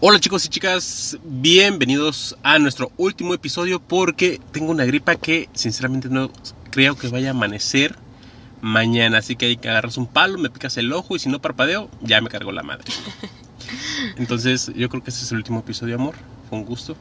Hola chicos y chicas, bienvenidos a nuestro último episodio porque tengo una gripa que sinceramente no creo que vaya a amanecer mañana, así que hay que agarras un palo, me picas el ojo y si no parpadeo ya me cargo la madre. Entonces yo creo que este es el último episodio, amor. Fue un gusto.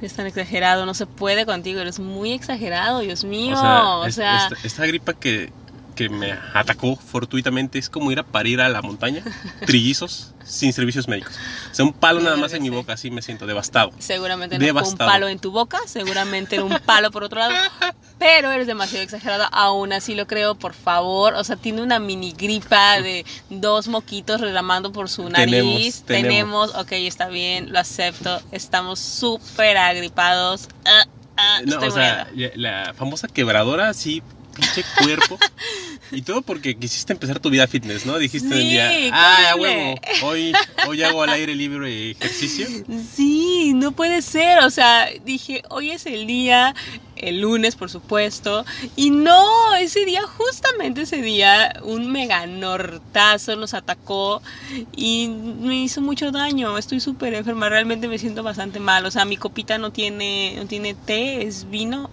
Es tan exagerado, no se puede contigo, eres muy exagerado, Dios mío. O sea, esta, esta gripa que que me atacó fortuitamente es como ir a parir a la montaña, trillizos, sin servicios médicos. O sea, un palo nada más en mi boca, así me siento devastado. Seguramente no fue un palo en tu boca, seguramente era un palo por otro lado, pero eres demasiado exagerado, aún así lo creo, por favor. O sea, tiene una mini gripa de dos moquitos derramando por su nariz. Tenemos, ok, está bien, lo acepto, estamos súper agripados. Ah, ah, no, o sea, la famosa quebradora sí pinche cuerpo. y todo porque quisiste empezar tu vida fitness, ¿no? Dijiste sí, día, ah, huevo, hoy, hoy hago al aire libre ejercicio. Sí, no puede ser. O sea, dije, hoy es el día, el lunes, por supuesto. Y no, ese día, justamente ese día, un mega nortazo nos atacó y me hizo mucho daño. Estoy súper enferma, realmente me siento bastante mal. O sea, mi copita no tiene, no tiene té, es vino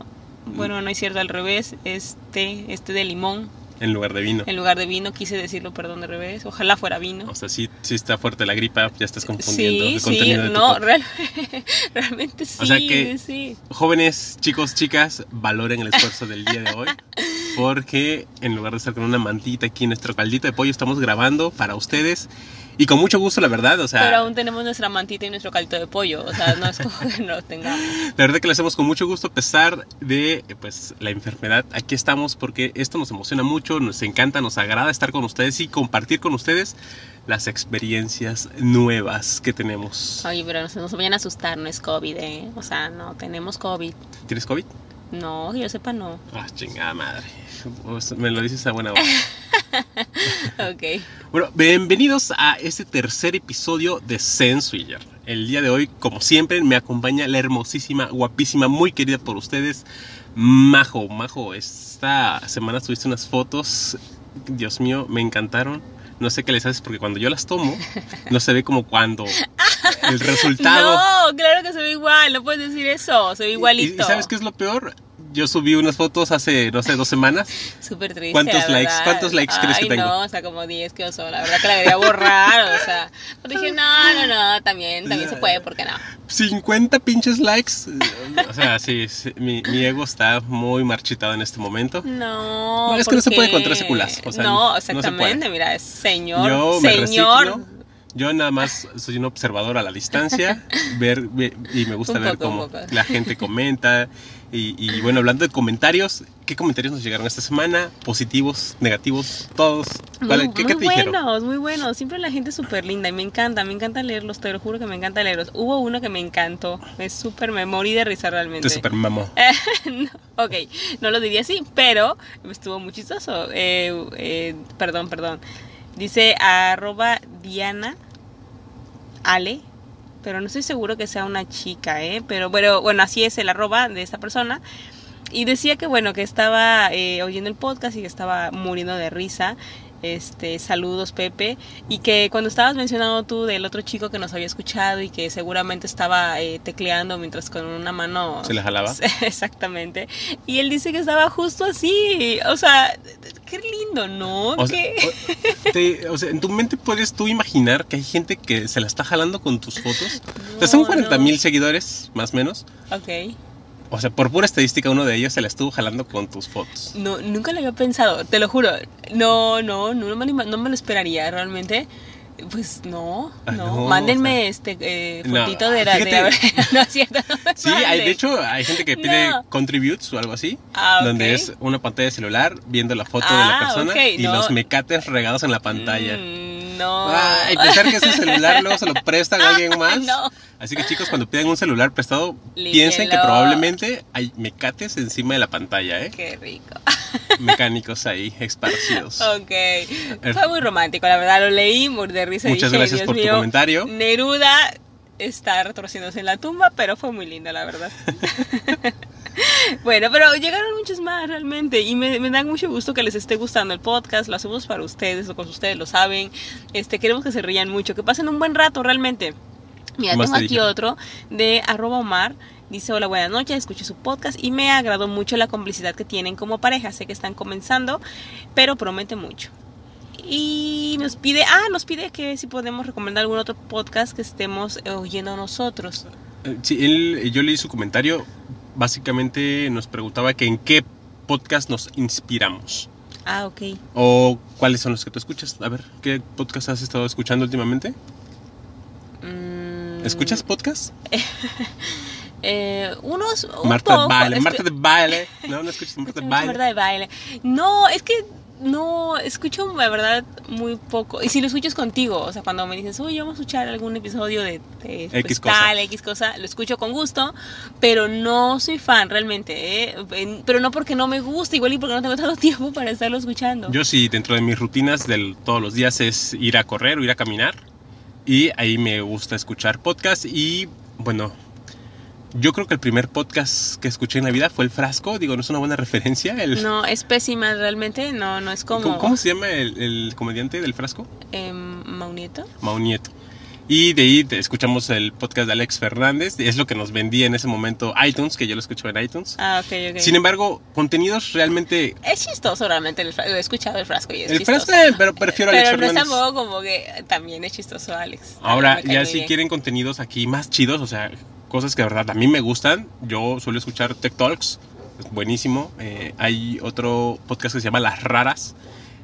bueno, no es cierto, al revés, este, este de limón. En lugar de vino. En lugar de vino, quise decirlo, perdón, de revés. Ojalá fuera vino. O sea, sí, sí está fuerte la gripa, ya estás confundiendo sí, el contenido sí, no, realmente sí. O sea que, sí. jóvenes, chicos, chicas, valoren el esfuerzo del día de hoy. Porque en lugar de estar con una mantita aquí en nuestro caldito de pollo, estamos grabando para ustedes y con mucho gusto, la verdad, o sea... Pero aún tenemos nuestra mantita y nuestro caldo de pollo, o sea, no es como que no lo tengamos. La verdad que lo hacemos con mucho gusto a pesar de, pues, la enfermedad. Aquí estamos porque esto nos emociona mucho, nos encanta, nos agrada estar con ustedes y compartir con ustedes las experiencias nuevas que tenemos. Oye, pero no se nos vayan a asustar, no es COVID, ¿eh? O sea, no, tenemos COVID. ¿Tienes COVID? No, que yo sepa no. Ah, chingada madre. Me lo dices a buena hora. ok. Bueno, bienvenidos a este tercer episodio de Senswiller. El día de hoy, como siempre, me acompaña la hermosísima, guapísima, muy querida por ustedes, Majo. Majo, esta semana tuviste unas fotos, Dios mío, me encantaron. No sé qué les haces porque cuando yo las tomo, no se ve como cuando el resultado. No, claro que se ve igual, no puedes decir eso, se ve igualito. ¿Y, sabes qué es lo peor? Yo subí unas fotos hace, no sé, dos semanas. Súper triste. ¿Cuántos likes? ¿Cuántos likes crees que tengo? No, o sea, como 10 que oso. La verdad que la quería borrar, o sea. Pero dije, no, no, no, también, también se puede, ¿por qué no? 50 pinches likes. O sea, sí, mi, mi, ego está muy marchitado en este momento. No. es que no se puede contra ese culazo. O sea, no, exactamente, no mira, es señor. Yo señor. Yo nada más soy un observador a la distancia, ver, y me gusta ver cómo la gente comenta. Y, bueno, hablando de comentarios, ¿qué comentarios nos llegaron esta semana? ¿Positivos, negativos, todos? ¿Qué, ¿qué muy buenos, muy buenos. Siempre la gente es súper linda y me encanta, me encanta leerlos, te lo juro que me encanta leerlos. Hubo uno que me encantó, es súper, me morí de risa realmente. Es súper mamó. ok, no lo diría así, pero estuvo muy chistoso. Eh, eh, perdón, perdón. Dice arroba Diana Ale, pero no estoy seguro que sea una chica, ¿eh? Pero bueno, bueno, así es el arroba de esta persona. Y decía que bueno, que estaba eh, oyendo el podcast y que estaba muriendo de risa este, saludos Pepe, y que cuando estabas mencionando tú del otro chico que nos había escuchado y que seguramente estaba eh, tecleando mientras con una mano... Se le jalaba. Exactamente. Y él dice que estaba justo así, o sea, qué lindo, ¿no? O sea, o, sea, en tu mente puedes tú imaginar que hay gente que se la está jalando con tus fotos. o sea, son 40 mil seguidores, más o menos. Ok. O sea, por pura estadística, uno de ellos se la estuvo jalando con tus fotos. No, nunca lo había pensado, te lo juro. No, no, no, me, no me lo esperaría realmente. Pues no, ah, no. Mándenme este eh, fotito de la. De, no, cierto, sí, hay, de hecho, hay gente que pide contributes o algo así. Ah, donde es una pantalla de celular viendo la foto de la ah, persona y los mecates regados en la pantalla. Mm, no. y pensar que ese celular luego se lo prestan a alguien más. No. Así que chicos, cuando piden un celular prestado, piensen que probablemente hay mecates encima de la pantalla, ¿eh? Qué rico. Mecánicos ahí, esparcidos. Ok. Fue muy romántico, la verdad, lo leí, muy de risa. Muchas gracias por tu comentario. Neruda está retorciéndose en la tumba, pero fue muy linda, la verdad. bueno, pero llegaron muchos más realmente y me, me, da mucho gusto que les esté gustando el podcast, lo hacemos para ustedes, lo con ustedes lo saben, este, queremos que se rían mucho, que pasen un buen rato realmente Mira, tengo te aquí dijeron? otro de arroba Omar. Dice, hola, buenas noches, escuché su podcast y me agradó mucho la complicidad que tienen como pareja. Sé que están comenzando, pero promete mucho. Y nos pide, ah, nos pide que si podemos recomendar algún otro podcast que estemos eh, oyendo nosotros. Eh, Sí, él, yo leí su comentario. Básicamente nos preguntaba que en qué podcast nos inspiramos. Ah, ok. O cuáles son los que tú escuchas. A ver, ¿qué podcast has estado escuchando últimamente? Mm, ¿Escuchas podcast? Eh, unos. un Marta de Baile. Marta de Baile. No, no escuchas Marta de Baile. Marta de baile. No, es que no, escucho la verdad muy poco. Y si lo escucho es contigo, o sea, cuando me dices, oye, vamos a escuchar algún episodio de, de, pues, X cosa. tal, X cosa, lo escucho con gusto, pero no soy fan realmente, ¿eh? Pero no porque no me gusta, igual y porque no tengo tanto tiempo para estarlo escuchando. Yo sí, dentro de mis rutinas de todos los días es ir a correr o ir a caminar. Y ahí me gusta escuchar podcast. Y bueno, yo creo que el primer podcast que escuché en la vida fue El Frasco. Digo, no es una buena referencia. El, No, es pésima realmente, no, no es como ¿Cómo, cómo se llama el, el comediante del Frasco? em, Maunieto. Maunieto. Y de ahí escuchamos el podcast de Alex Fernández. Es lo que nos vendía en ese momento iTunes, que yo lo escucho en iTunes. Ah, ok, ok. Sin embargo, contenidos realmente... es chistoso realmente, el frasco. he escuchado el frasco y es El chistoso. Frasco, eh, pero prefiero a Alex Pero no es Fernández. tampoco como que también es chistoso Alex. Ahora, cae ya si bien. quieren contenidos aquí más chidos, o sea, cosas que de verdad a mí me gustan, yo suelo escuchar Tech Talks, es buenísimo. Eh, hay otro podcast que se llama Las Raras.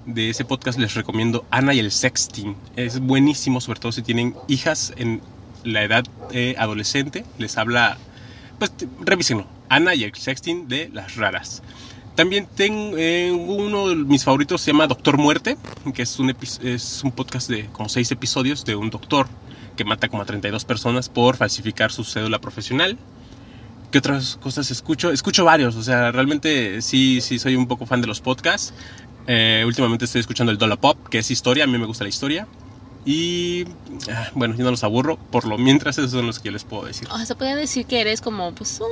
De ese podcast les recomiendo Ana y el Sexting. Es buenísimo, sobre todo si tienen hijas en la edad eh, adolescente. Les habla, pues revísenlo. Ana y el Sexting de Las Raras. También tengo eh, uno de mis favoritos, se llama Doctor Muerte, que es un, es un podcast de como seis episodios de un doctor que mata como a 32 personas por falsificar su cédula profesional. ¿Qué otras cosas escucho? Escucho varios, o sea, realmente sí, sí soy un poco fan de los podcasts. Eh, últimamente estoy escuchando el Dollar Pop, que es historia, a mí me gusta la historia. Y ah, bueno, yo no los aburro, por lo mientras esos son los que yo les puedo decir. O sea, se puede decir que eres como pues un,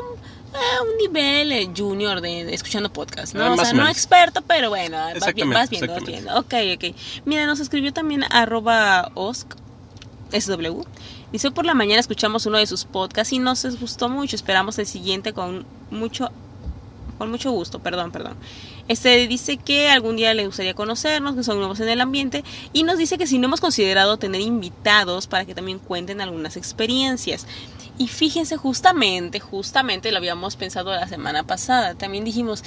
eh, un nivel eh, junior de, de escuchando podcast, ¿no? Ah, o sea, o no experto, pero bueno, vas, bien, vas viendo, vas exactamente. viendo. Ok, ok. Mira, nos escribió también arroba osc, SW. Dice, por la mañana escuchamos uno de sus podcasts y nos gustó mucho. Esperamos el siguiente con mucho con mucho gusto, perdón, perdón. Este dice que algún día le gustaría conocernos, que son nuevos en el ambiente, y nos dice que si no hemos considerado tener invitados para que también cuenten algunas experiencias. Y fíjense, justamente, justamente lo habíamos pensado la semana pasada. También dijimos,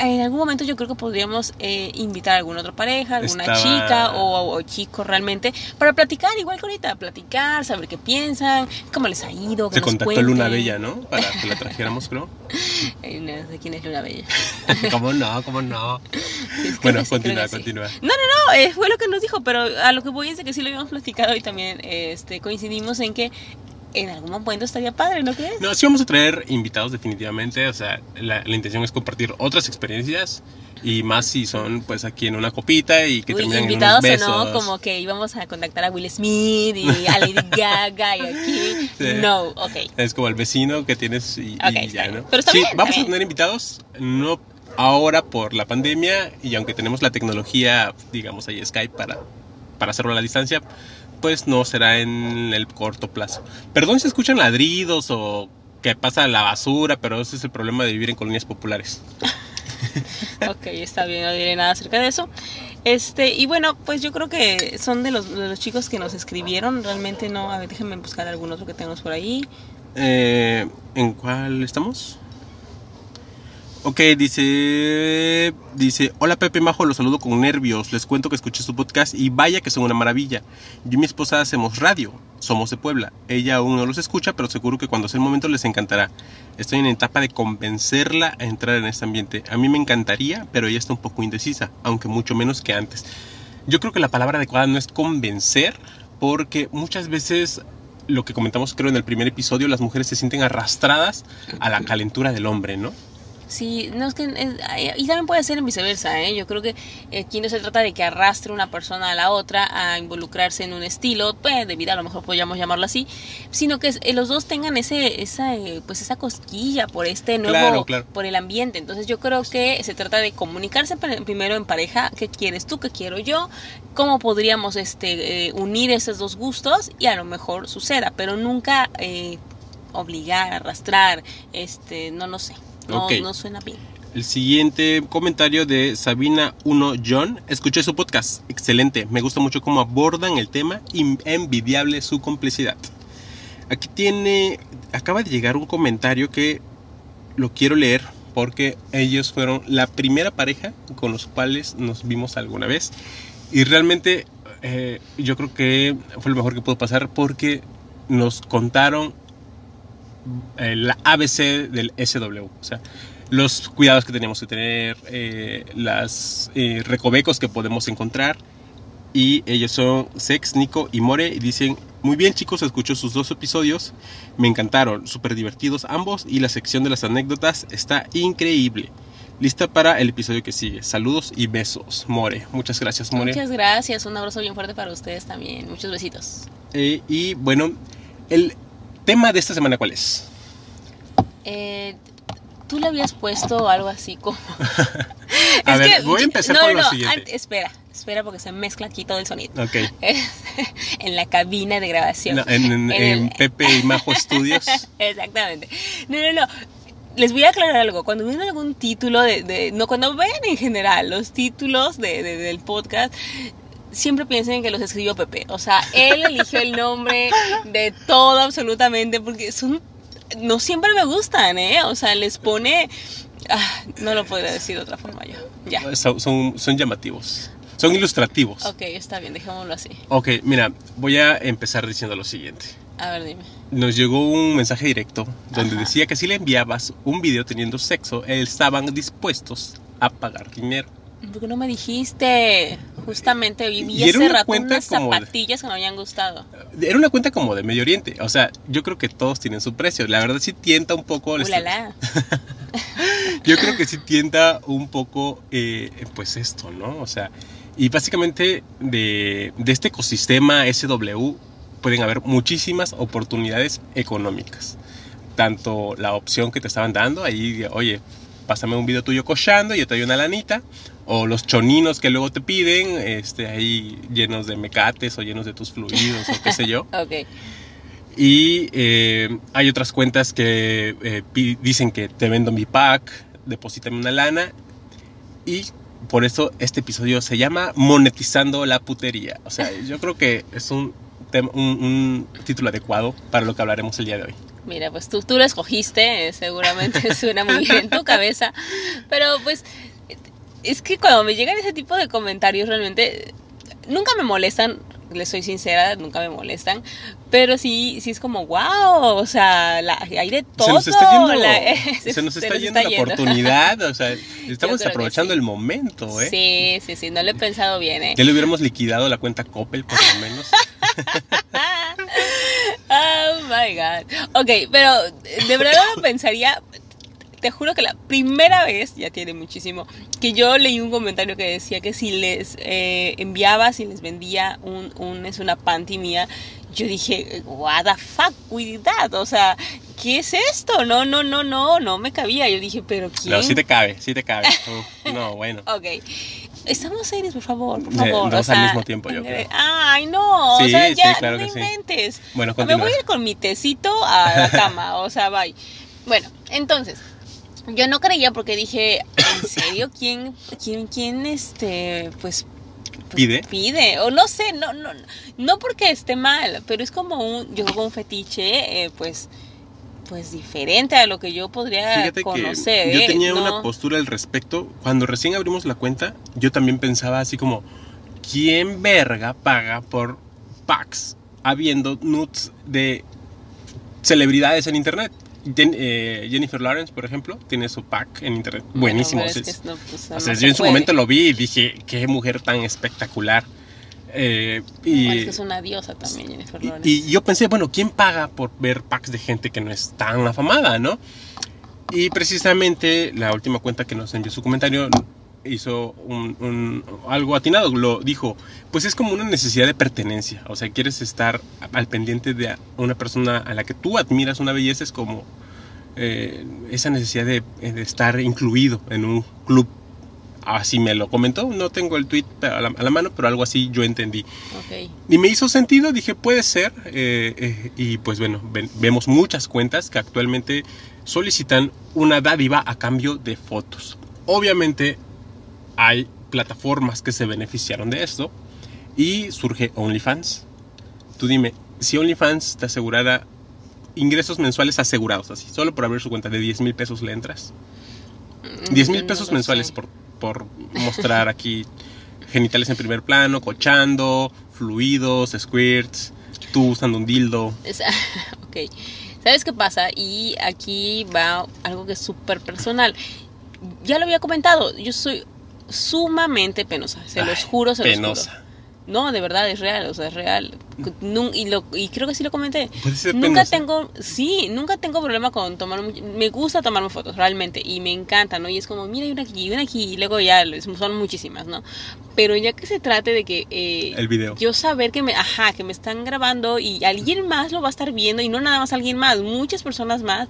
en algún momento yo creo que podríamos eh, invitar a alguna otra pareja, alguna Estaba- chica o, o chico realmente, para platicar, igual que ahorita, platicar, saber qué piensan, cómo les ha ido, que Se nos contactó Luna. Bella, ¿no? Para que la trajéramos, creo. No sé quién es Luna Bella. ¿Cómo no? ¿Cómo no? Bueno, creo continúa, sí. continúa. No, no, no, eh, fue lo que nos dijo, pero a lo que voy es de que sí lo habíamos platicado y también este, coincidimos en que en algún momento estaría padre, ¿no crees? No, sí vamos a traer invitados definitivamente, o sea, la, la intención es compartir otras experiencias y más si son pues aquí en una copita y que Uy, terminan invitados en unos o no, como que íbamos a contactar a Will Smith y a Lady Gaga y aquí. Sí. No, ok. Es como el vecino que tienes y, Ok, y está ya, bien. ¿no? Pero está sí, bien, está vamos a bien. tener invitados, no ahora por la pandemia y aunque tenemos la tecnología, digamos ahí Skype para, para hacerlo a la distancia, pues no será en el corto plazo. Perdón si escuchan ladridos o que pasa la basura, pero ese es el problema de vivir en colonias populares. Ok, está bien, no diré nada acerca de eso. Este, y bueno, pues yo creo que son de los, de los chicos que nos escribieron. Realmente no, a ver, déjenme buscar algún otro que tenemos por ahí. Eh, ¿En cuál estamos? Ok, dice, dice, hola Pepe Majo, los saludo con nervios, les cuento que escuché su podcast y vaya que son una maravilla. Yo y mi esposa hacemos radio, somos de Puebla, ella aún no los escucha, pero seguro que cuando sea el momento les encantará. Estoy en etapa de convencerla a entrar en este ambiente. A mí me encantaría, pero ella está un poco indecisa, aunque mucho menos que antes. Yo creo que la palabra adecuada no es convencer, porque muchas veces lo que comentamos creo en el primer episodio, las mujeres se sienten arrastradas a la calentura del hombre, ¿no? Sí, no es que es- y también puede ser en viceversa, ¿eh? Yo creo que aquí no se trata de que arrastre una persona a la otra a involucrarse en un estilo pues, de vida, a lo mejor podríamos llamarlo así, sino que eh, los dos tengan ese, esa, eh, pues esa cosquilla por este nuevo, Claro, claro. por el ambiente. Entonces yo creo que se trata de comunicarse pri- primero en pareja, qué quieres tú, qué quiero yo, cómo podríamos este, eh, unir esos dos gustos y a lo mejor suceda, pero nunca eh, obligar, arrastrar, este, no, no sé. No, no suena bien. El siguiente comentario de Sabina 1 John. Escuché su podcast. Excelente. Me gusta mucho cómo abordan el tema. Envidiable su complicidad. Aquí tiene. Acaba de llegar un comentario que lo quiero leer porque ellos fueron la primera pareja con los cuales nos vimos alguna vez. Y realmente eh, yo creo que fue lo mejor que pudo pasar porque nos contaron eh, la ABC del SW. O sea, los cuidados que tenemos que tener, eh, las eh, recovecos que podemos encontrar. Y ellos son Sex, Nico y More. Y dicen, muy bien chicos, escucho sus dos episodios. Me encantaron, súper divertidos ambos. Y la sección de las anécdotas está increíble. Lista para el episodio que sigue. Saludos y besos, More. Muchas gracias, More. Muchas gracias, un abrazo bien fuerte para ustedes también. Muchos besitos. Eh, y bueno, el tema de esta semana, ¿cuál es? Eh, Tú le habías puesto algo así como... A Es ver, que- voy a empezar no, con lo no, siguiente. espera, espera porque se mezcla aquí todo el sonido. Ok. en la cabina de grabación. No, en, en- En en el- Pepe y Majo Studios. Exactamente. No, no, no. Les voy a aclarar algo. Cuando ven algún título de, de- no, cuando ven en general los títulos de, de- del podcast, siempre piensen que los escribió Pepe. O sea, él eligió el nombre de todo absolutamente porque son, no siempre me gustan, ¿eh? O sea, les pone, ah, no lo podría decir de otra forma yo. Ya. Son, son, son llamativos. Son ilustrativos. Ok, está bien, dejémoslo así. Ok, mira, voy a empezar diciendo lo siguiente. A ver, dime. Nos llegó un mensaje directo donde Ajá. decía que si le enviabas un video teniendo sexo, estaban dispuestos a pagar dinero. ¿Por qué no me dijiste? Justamente vi hace una rato unas de- zapatillas que me habían gustado. Era una cuenta como de Medio Oriente. O sea, yo creo que todos tienen su precio. La verdad sí tienta un poco. Ulala. Yo creo que sí tienta un poco, eh, pues esto, ¿no? O sea, y básicamente de, de este ecosistema SW pueden haber muchísimas oportunidades económicas. Tanto la opción que te estaban dando, ahí, oye, pásame un video tuyo cochando y yo te doy una lanita. O los choninos que luego te piden, este, ahí llenos de mecates o llenos de tus fluidos o qué sé yo. Ok. Y eh, hay otras cuentas que eh, dicen que te vendo mi pack, deposítame una lana. Y por eso este episodio se llama Monetizando la putería. O sea, yo creo que es un, un título adecuado para lo que hablaremos el día de hoy. Mira, pues tú, tú lo escogiste, eh, seguramente suena muy bien en tu cabeza. Pero pues es que cuando me llegan ese tipo de comentarios realmente nunca me molestan, les soy sincera, nunca me molestan. Pero sí, sí es como, wow, o sea, la- hay de todo. se nos está yendo, la- se nos está yendo la oportunidad. O sea, estamos aprovechando sí. el momento, ¿eh? Sí, sí, sí, no lo he pensado bien, ¿eh? Ya le hubiéramos liquidado la cuenta Coppel, por lo menos. Oh my god. Ok, pero de verdad lo pensaría. Te juro que la primera vez, ya tiene muchísimo, que yo leí un comentario que decía que si les eh, enviaba, si les vendía un, un, es una panty mía, yo dije, what the fuck that? O sea, ¿qué es esto? No, no, no, no, no me cabía. Yo dije, pero ¿quién? No, sí te cabe, sí te cabe. No, bueno. Ok. Estamos serios, por favor, por Eh, favor. dos o sea, al mismo tiempo, yo creo. Ay, no, o Sí, sea, sí, ya, claro no que sí. inventes. Bueno, Me voy a ir con mi tecito a la cama, o sea, bye. Bueno, entonces, yo no creía porque dije, ¿en serio? ¿Quién, quién, quién, este, pues... pues, ¿Pide? Pide, o no sé, no, no, no porque esté mal, pero es como un, yo que un fetiche, eh, pues, pues diferente a lo que yo podría Fíjate conocer. que yo eh, tenía no- una postura al respecto. Cuando recién abrimos la cuenta, yo también pensaba así como, ¿quién verga paga por packs habiendo nudes de celebridades en internet? Jen- eh, Jennifer Lawrence, por ejemplo, tiene su pack en internet. Buenísimo. o no, pues, o sea, se yo en su puede. momento lo vi y dije, qué mujer tan espectacular. Eh, y, Bueno, es que es una diosa también, Jennifer y- Lawrence. y yo pensé, bueno, ¿quién paga por ver packs de gente que no es tan afamada, no? Y precisamente la última cuenta que nos envió su comentario hizo un, un- algo atinado. Lo dijo, pues es como una necesidad de pertenencia. O sea, quieres estar al pendiente de una persona a la que tú admiras una belleza. Es como eh, esa necesidad de, de estar incluido en un club. Así me lo comentó. No tengo el tweet a la, a la mano, pero algo así yo entendí. Y me hizo sentido, dije, puede ser. eh, eh, y pues bueno, ven- vemos muchas cuentas que actualmente solicitan una dádiva a cambio de fotos. Obviamente hay plataformas que se beneficiaron de esto y surge OnlyFans. Tú dime, si OnlyFans te asegurara ingresos mensuales asegurados, así, solo por abrir su cuenta de 10 mil pesos le entras. 10 mil Mm, pesos no lo mensuales por, por mostrar aquí genitales en primer plano, cochando, fluidos, squirts, tú usando un dildo. Ok. ¿Sabes qué pasa? Y aquí va algo que es súper personal. Ya lo había comentado, yo soy sumamente penosa, se los Ay, juro, se los Penosa. juro. No, de verdad, es real, o sea, es real. Y, lo, y creo que sí lo comenté. Puede ser Nunca tengo, sí, nunca tengo problema con tomar, me gusta tomarme fotos, realmente, y me encanta, ¿no? Y es como, mira, hay una aquí, una aquí, y luego ya, son muchísimas, ¿no? Pero ya que se trate de que... eh, El video. yo saber que me, ajá, que me están grabando y alguien más lo va a estar viendo y no nada más alguien más, muchas personas más,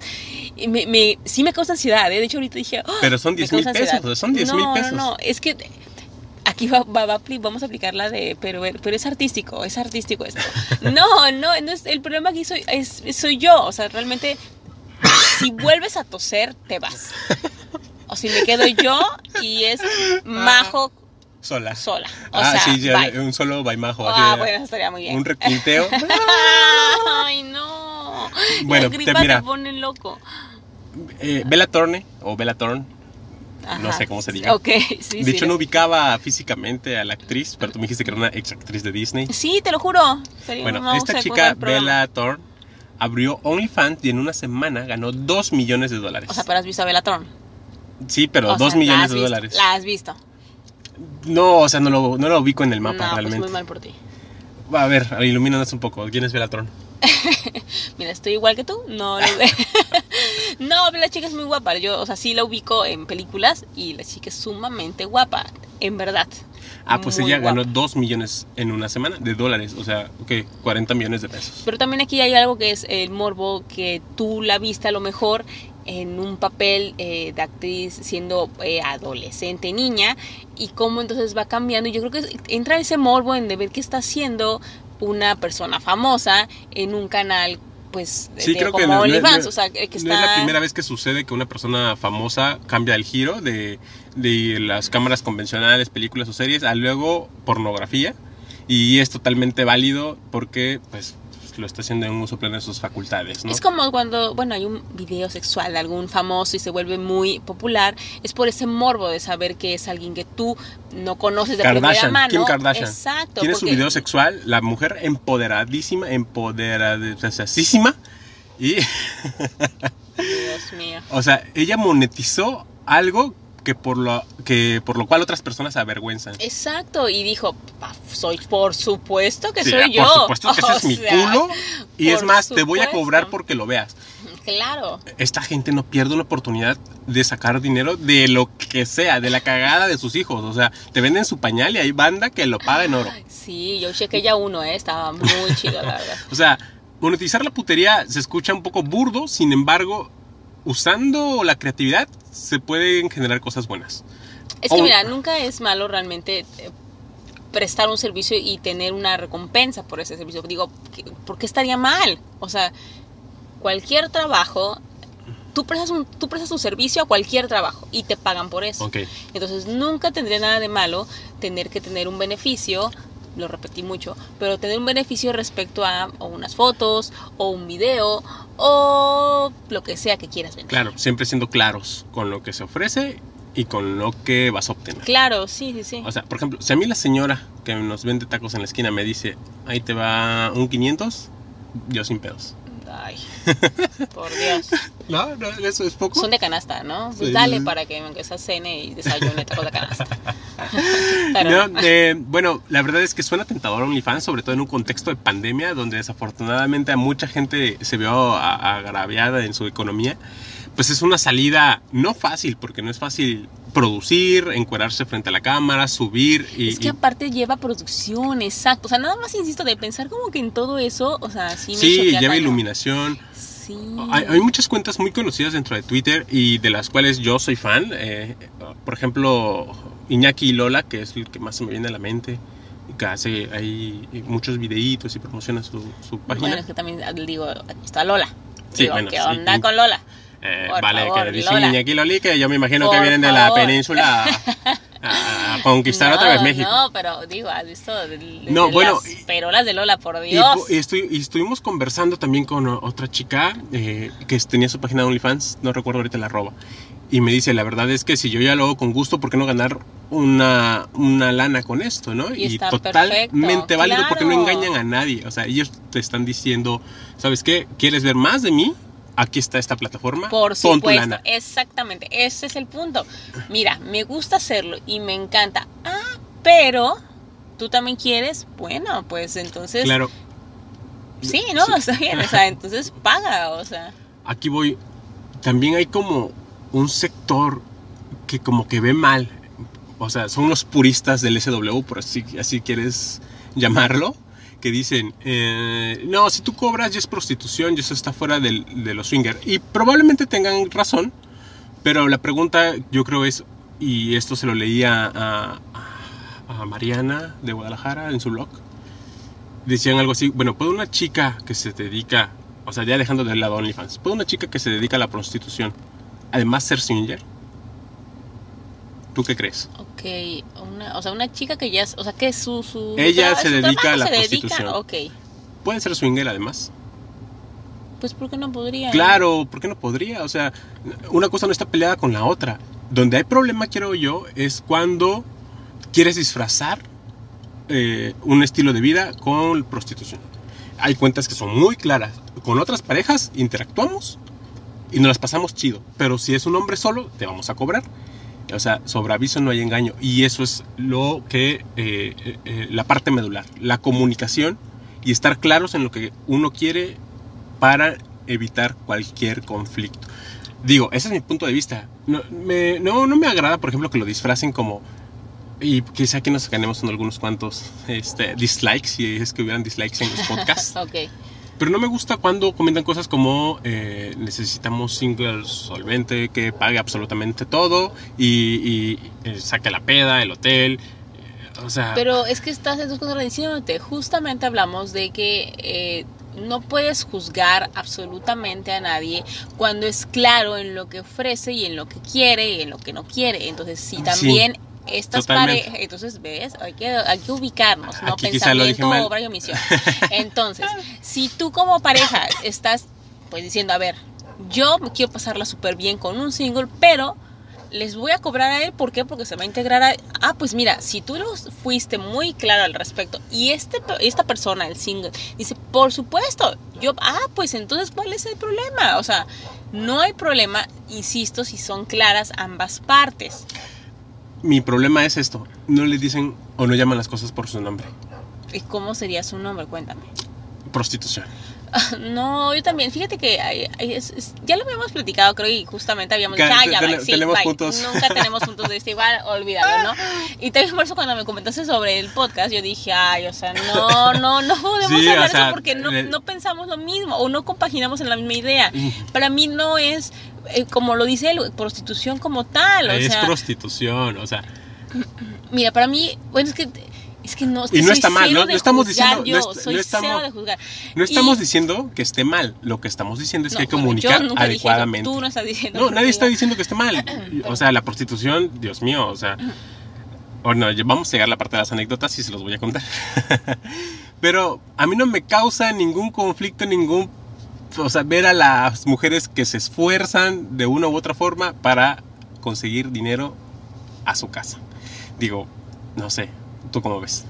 me, me, sí me causa ansiedad, ¿eh? de hecho ahorita dije, ¡ah! Pero son Me 10 mil pesos, son 10 mil No, pesos. No, no, es que aquí va, vamos a aplicar la de, pero, pero es artístico, es artístico esto. No, no, no es, el problema aquí soy, es, soy yo, o sea, realmente, si vuelves a toser, te vas. O si me quedo yo y es majo Sola. sola. O ah, sea, sí, ya, un solo baimajo. Ah, así, bueno, estaría muy bien. Un requinteo. Ay, no. Bueno, la te- gripa te, mira. pone loco. eh, Bella Thorne o Bella No sé cómo se diga. Ok, sí, de sí. hecho, no ubicaba físicamente a la actriz, pero tú me dijiste que era una ex actriz de Disney. Sí, te lo juro. Sería- Bueno, no esta chica. Bella Thorne, abrió OnlyFans y en una semana ganó 2 millones de dólares. O sea, pero has visto a Bella Thorne. sí, pero O 2 sea, la millones de visto, dólares. La has visto. No, o sea, no lo, no lo ubico en el mapa no, pues realmente. muy mal por ti. Va, A ver, ilumínanos un poco. ¿Quién es Bella Thorne? Mira, estoy igual que tú. No, lo- no, pero la chica es muy guapa. Yo, o sea, sí la ubico en películas y la chica es sumamente guapa, en verdad. Ah, pues ella ganó guapa. 2 millones en una semana de dólares. O sea, ¿qué? 40 millones de pesos. Pero también aquí hay algo que es el morbo, que tú la viste a lo mejor en un papel eh, de actriz siendo eh, adolescente, niña, y cómo entonces va cambiando. Y yo creo que entra ese morbo en de ver qué está haciendo una persona famosa en un canal, pues, de, Sí, de creo como que no, no- OnlyFans, no- o sea, que No es la primera vez que sucede que una persona famosa cambia el giro de, de las cámaras convencionales, películas o series, a luego pornografía. Y es totalmente válido porque pues lo está haciendo en un uso pleno de sus facultades, ¿no? Es como cuando, bueno, hay un video sexual de algún famoso y se vuelve muy popular, es por ese morbo de saber que es alguien que tú no conoces de primera Kardashian, mano. Kim Kardashian. Exacto. Tiene su video sexual, la mujer empoderadísima, empoderadísima. Y, Dios mío. o sea, ella monetizó algo que por lo, que por lo cual otras personas se avergüenzan. Exacto, y dijo, "Pa, soy por supuesto que Sí, soy yo. Por supuesto que ese es mi culo. Y es más, te voy a cobrar porque lo veas. Claro. Esta gente no pierde una oportunidad de sacar dinero de lo que sea, de la cagada de sus hijos. O sea, te venden su pañal y hay banda que lo paga en oro. Sí, yo chequé ya uno, ¿eh? estaba muy chido, la verdad. O sea, monetizar la putería se escucha un poco burdo, sin embargo, usando la creatividad se pueden generar cosas buenas. Es que mira, nunca es malo realmente eh, prestar un servicio y tener una recompensa por ese servicio. Digo, ¿qué- ¿por qué estaría mal? O sea, cualquier trabajo, tú prestas un, tú prestas un servicio a cualquier trabajo y te pagan por eso. Ok. Entonces nunca tendría nada de malo tener que tener un beneficio, lo repetí mucho, pero tener un beneficio respecto a o unas fotos o un video o lo que sea que quieras vender. Claro, siempre siendo claros con lo que se ofrece y con lo que vas a obtener. Claro, sí, sí, sí. O sea, por ejemplo, si a mí la señora que nos vende tacos en la esquina me dice, ahí te va un 500, yo sin pedos. Ay, por Dios. No, no, eso es poco. Son de canasta, ¿no? Pues Sí. dale para que aunque sea cene y desayune tacos de canasta. Pero, No, eh, bueno, la verdad es que suena tentador OnlyFans, sobre todo en un contexto de pandemia, donde desafortunadamente a mucha gente se vio agraviada en su economía. pues es una salida no fácil, porque no es fácil producir, encuadrarse frente a la cámara, subir y... Es que y- aparte lleva producción, exacto. O sea, nada más insisto de pensar como que en todo eso, o sea, sí me sí, lleva iluminación. Sí. Hay, hay muchas cuentas muy conocidas dentro de Twitter y de las cuales yo soy fan. eh, por ejemplo, Iñaki y Lola, que es el que más se me viene a la mente. Que hace hay muchos videitos y promociona su, su página. Bueno, es que también digo, está Lola. Sí, Digo, bueno, ¿qué sí. onda con Lola? Eh, vale, favor, que dicen. Iñaki y Loli, que yo me imagino que vienen de la península a, conquistar otra vez México. No, pero digo, has visto de, de- No, bueno, las y- perolas de Lola, por Y, Dios. y estoy- y estuvimos conversando también con otra chica eh, que tenía su página de OnlyFans, no recuerdo ahorita la arroba. Y me dice, la verdad es que si yo ya lo hago con gusto, ¿por qué no ganar una, una lana con esto, no? Y está totalmente perfecto, válido porque no engañan a nadie. O sea, ellos te están diciendo, ¿sabes qué? ¿Quieres ver más de mí? Aquí está esta plataforma. Por pon tu supuesto, lana. exactamente, ese es el punto. Mira, me gusta hacerlo y me encanta. Ah, pero tú también quieres, bueno, pues entonces Claro, sí, no, Sí. está bien, o sea, entonces paga, o sea, aquí voy. También hay como un sector que como que ve mal. O sea, son los puristas del SW, por así, así quieres llamarlo. Que dicen, eh, no, si tú cobras ya es prostitución y eso está fuera de los swingers. Y probablemente tengan razón, pero la pregunta yo creo es, y esto se lo leía a, a Mariana de Guadalajara en su blog, decían algo así, bueno, ¿puede una chica que se dedica, o sea, ya dejando de lado OnlyFans, ¿puede una chica que se dedica a la prostitución, además ser swinger? ¿Tú qué crees? ok, una, o sea, una chica que ya, es- o sea, que su, su Ella se dedica a la se dedica, prostitución. ok, ¿Puede ser swinger además? pues ¿por qué no podría? Claro, ¿por qué no podría? O sea, una cosa no está peleada con la otra. Donde hay problema, quiero yo, es cuando quieres disfrazar eh, un estilo de vida con prostitución. Hay cuentas que son muy claras. Con otras parejas interactuamos y nos las pasamos chido. Pero si es un hombre solo, te vamos a cobrar. O sea, sobre aviso no hay engaño. Y eso es lo que, eh, eh, eh, la parte medular, la comunicación y estar claros en lo que uno quiere para evitar cualquier conflicto. Digo, ese es mi punto de vista. No me, no, no me agrada, por ejemplo, que lo disfracen como... Y quizá que nos ganemos en algunos cuantos este, dislikes, si es que hubieran dislikes en los podcasts. Ok, Pero no me gusta cuando comentan cosas como eh, necesitamos single solvente que pague absolutamente todo y, y, eh, saque la peda, el hotel. eh, o sea, Pero es que estás entonces contradiciéndote. Justamente hablamos de que eh, no puedes juzgar absolutamente a nadie cuando es claro en lo que ofrece y en lo que quiere y en lo que no quiere. Entonces, si Sí, también estas parejas, entonces ves, hay que, hay que ubicarnos, ¿no? Aquí Pensamiento, obra y omisión. Entonces, si tú como pareja estás pues diciendo, a ver, yo quiero pasarla súper bien con un single, pero les voy a cobrar a él, ¿por qué? Porque se va a integrar a... Ah, pues mira, si tú los fuiste muy claro al respecto y este, esta persona, el single, dice, por supuesto, yo, ah, pues entonces, ¿cuál es el problema? O sea, no hay problema, insisto, si son claras ambas partes. Mi problema es esto. No le dicen o no llaman las cosas por su nombre. ¿Y cómo sería su nombre? Cuéntame. Prostitución. No, yo también. Fíjate que hay- hay- es- es- ya lo habíamos platicado, creo, y justamente habíamos dicho, ah, te- ya, tene- bye, sí, tenemos bye". puntos. Nunca tenemos puntos de vista igual, olvídalo, ¿no? Y también por eso cuando me comentaste sobre el podcast, yo dije, ay, o sea, no, no, no podemos Sí, o hablar sea, eso porque no, le- no pensamos lo mismo o no compaginamos en la misma idea. Para mí no es, eh, como lo dice él, prostitución como tal, o es sea, prostitución, o sea, mira, para mí, bueno, es que... Es que no, es que Y no soy está mal, ¿no? estamos juzgar diciendo- no yo, soy estamos- cero de juzgar. no estamos Y- diciendo que esté mal. Lo que estamos diciendo es que hay que bueno, comunicar dije adecuadamente. tú no estás diciendo No, porque nadie está diciendo que esté mal. O sea, la prostitución, Dios mío, o sea. Bueno, vamos a llegar a la parte de las anécdotas y se los voy a contar. Pero a mí no me causa ningún conflicto, ningún. O sea, ver a las mujeres que se esfuerzan de una u otra forma para conseguir dinero a su casa. Digo, no sé, ¿tú cómo ves?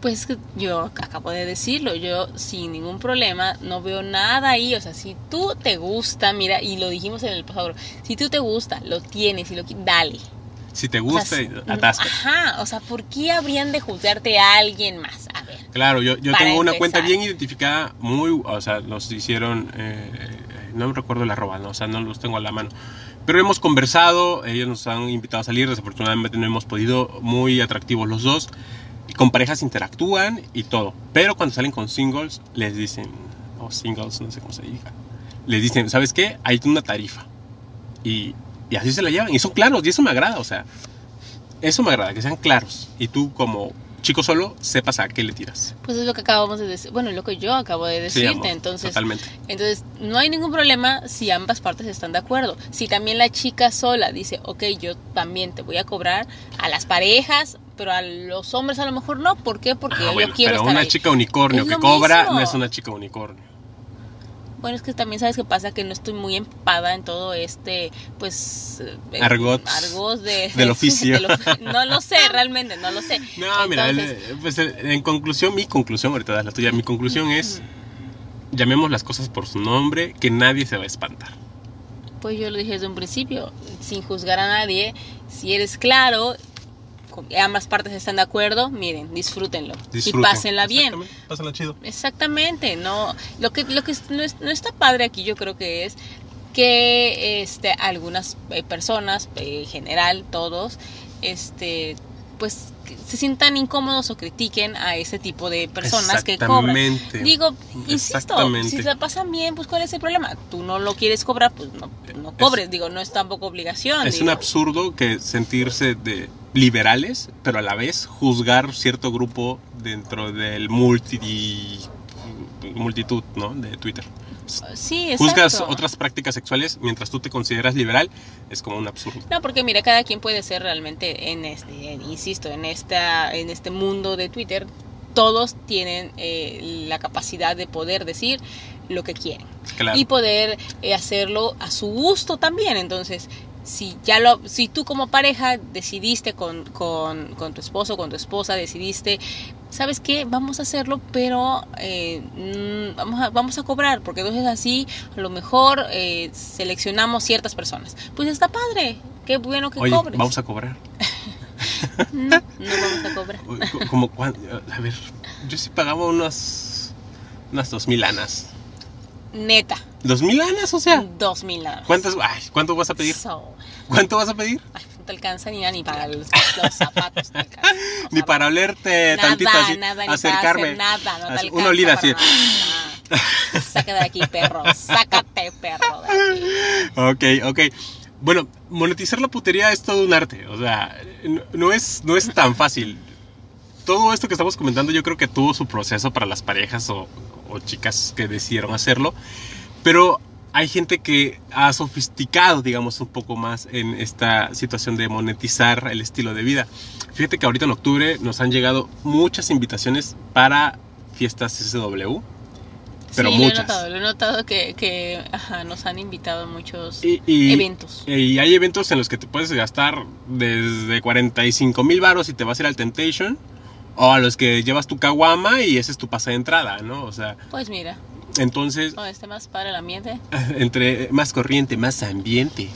Pues yo acabo de decirlo, yo sin ningún problema no veo nada ahí, o sea, si tú te gusta, mira, y lo dijimos en el pasado, si tú te gusta, lo tienes y lo dale. Si te O sea, gusta, si- atasca. Ajá, o sea, ¿por qué habrían de juzgarte a alguien más? A ver, Claro, yo, yo tengo una cuenta bien identificada, muy, o sea, nos hicieron, eh, eh, no me recuerdo el arroba, no, o sea, no los tengo a la mano. Pero hemos conversado, ellos nos han invitado a salir, desafortunadamente no hemos podido, muy atractivos los dos. Con parejas interactúan y todo. Pero cuando salen con singles, les dicen, o singles, no sé cómo se diga, les dicen, ¿sabes qué? Hay una tarifa. Y, y así se la llevan. Y son claros, y eso me agrada, o sea, eso me agrada, que sean claros. Y tú como chico solo, sepas a qué le tiras. Pues es lo que acabamos de decir. Bueno, lo que yo acabo de Sí, decirte. amor, entonces, Totalmente. entonces, no hay ningún problema si ambas partes están de acuerdo. Si también la chica sola dice, ok, yo también te voy a cobrar a las parejas, pero a los hombres a lo mejor no. ¿Por qué? Porque Ah, yo bueno, quiero pero estar una ahí. chica unicornio Es que cobra mismo. no es una chica unicornio. Bueno, es que también sabes qué pasa, que no estoy muy empapada en todo este, pues... eh, Argot. argot de, Del oficio. no lo sé, realmente, no lo sé. No, mira, el- pues el- en conclusión, mi conclusión, ahorita das la tuya, mi conclusión es, llamemos las cosas por su nombre, que nadie se va a espantar. Pues yo lo dije desde un principio, sin juzgar a nadie, si eres claro, ambas partes están de acuerdo, miren, disfrútenlo Disfruten. y pásenla bien. Pásenla chido. Exactamente, no, lo que lo que no, es- no está padre aquí yo creo que es que este algunas eh, personas, eh, en general todos, este pues se sientan incómodos o critiquen a ese tipo de personas que cobran. Exactamente. Digo, insisto, si se pasan bien, pues ¿cuál es el problema? Tú no lo quieres cobrar, pues no, no cobres. Digo, no es tampoco obligación. Es digo. un absurdo que sentirse de liberales, pero a la vez juzgar cierto grupo dentro del multi, multitud, ¿no? De Twitter. Sí, exacto. Juzgas otras prácticas sexuales mientras tú te consideras liberal, es como un absurdo. No, porque mira, cada quien puede ser realmente en este, en- insisto, en esta, en este mundo de Twitter, todos tienen eh, la capacidad de poder decir lo que quieren Claro. y poder eh, hacerlo a su gusto también. Entonces, si ya lo, si tú como pareja decidiste con, con, con tu esposo, con tu esposa, decidiste, ¿sabes qué? Vamos a hacerlo, pero eh, mm, vamos, a, vamos a cobrar, porque entonces así a lo mejor eh, seleccionamos ciertas personas. Pues está padre, qué bueno que Oye, cobres. vamos a cobrar. No, no vamos a cobrar. Como, cuan- a ver, yo sí pagaba unas, unas dos mil lanas. Neta, ¿Dos mil lanas? O sea, dos mil más. ¿cuántas, ay, ¿cuánto vas a pedir? So, ¿Cuánto vas a pedir? ay, no te alcanza ni, ni para los, los zapatos. te alcanza. O Ni para olerte nada, tantito así, nada, ni acercarme. Para hacer nada, no te Así, alcanza una olida así. Sácate de aquí, perro. Sácate, perro, de aquí. Ok, ok. Bueno, monetizar la putería es todo un arte. O sea, no, no es, no es tan fácil. Todo esto que estamos comentando yo creo que tuvo su proceso para las parejas o, o chicas que decidieron hacerlo. Pero hay gente que ha sofisticado, digamos, un poco más en esta situación de monetizar el estilo de vida. Fíjate que ahorita en octubre nos han llegado muchas invitaciones para fiestas SW. Pero sí, muchas. lo he notado, lo he notado que, que ajá, nos han invitado a muchos Y, y- eventos. Y hay eventos en los que te puedes gastar desde 45 mil baros y te vas a ir al Temptation. O a los que llevas tu caguama y ese es tu pase de entrada, ¿no? O sea, Pues mira, entonces, no, este más para el ambiente. entre más corriente, más ambiente.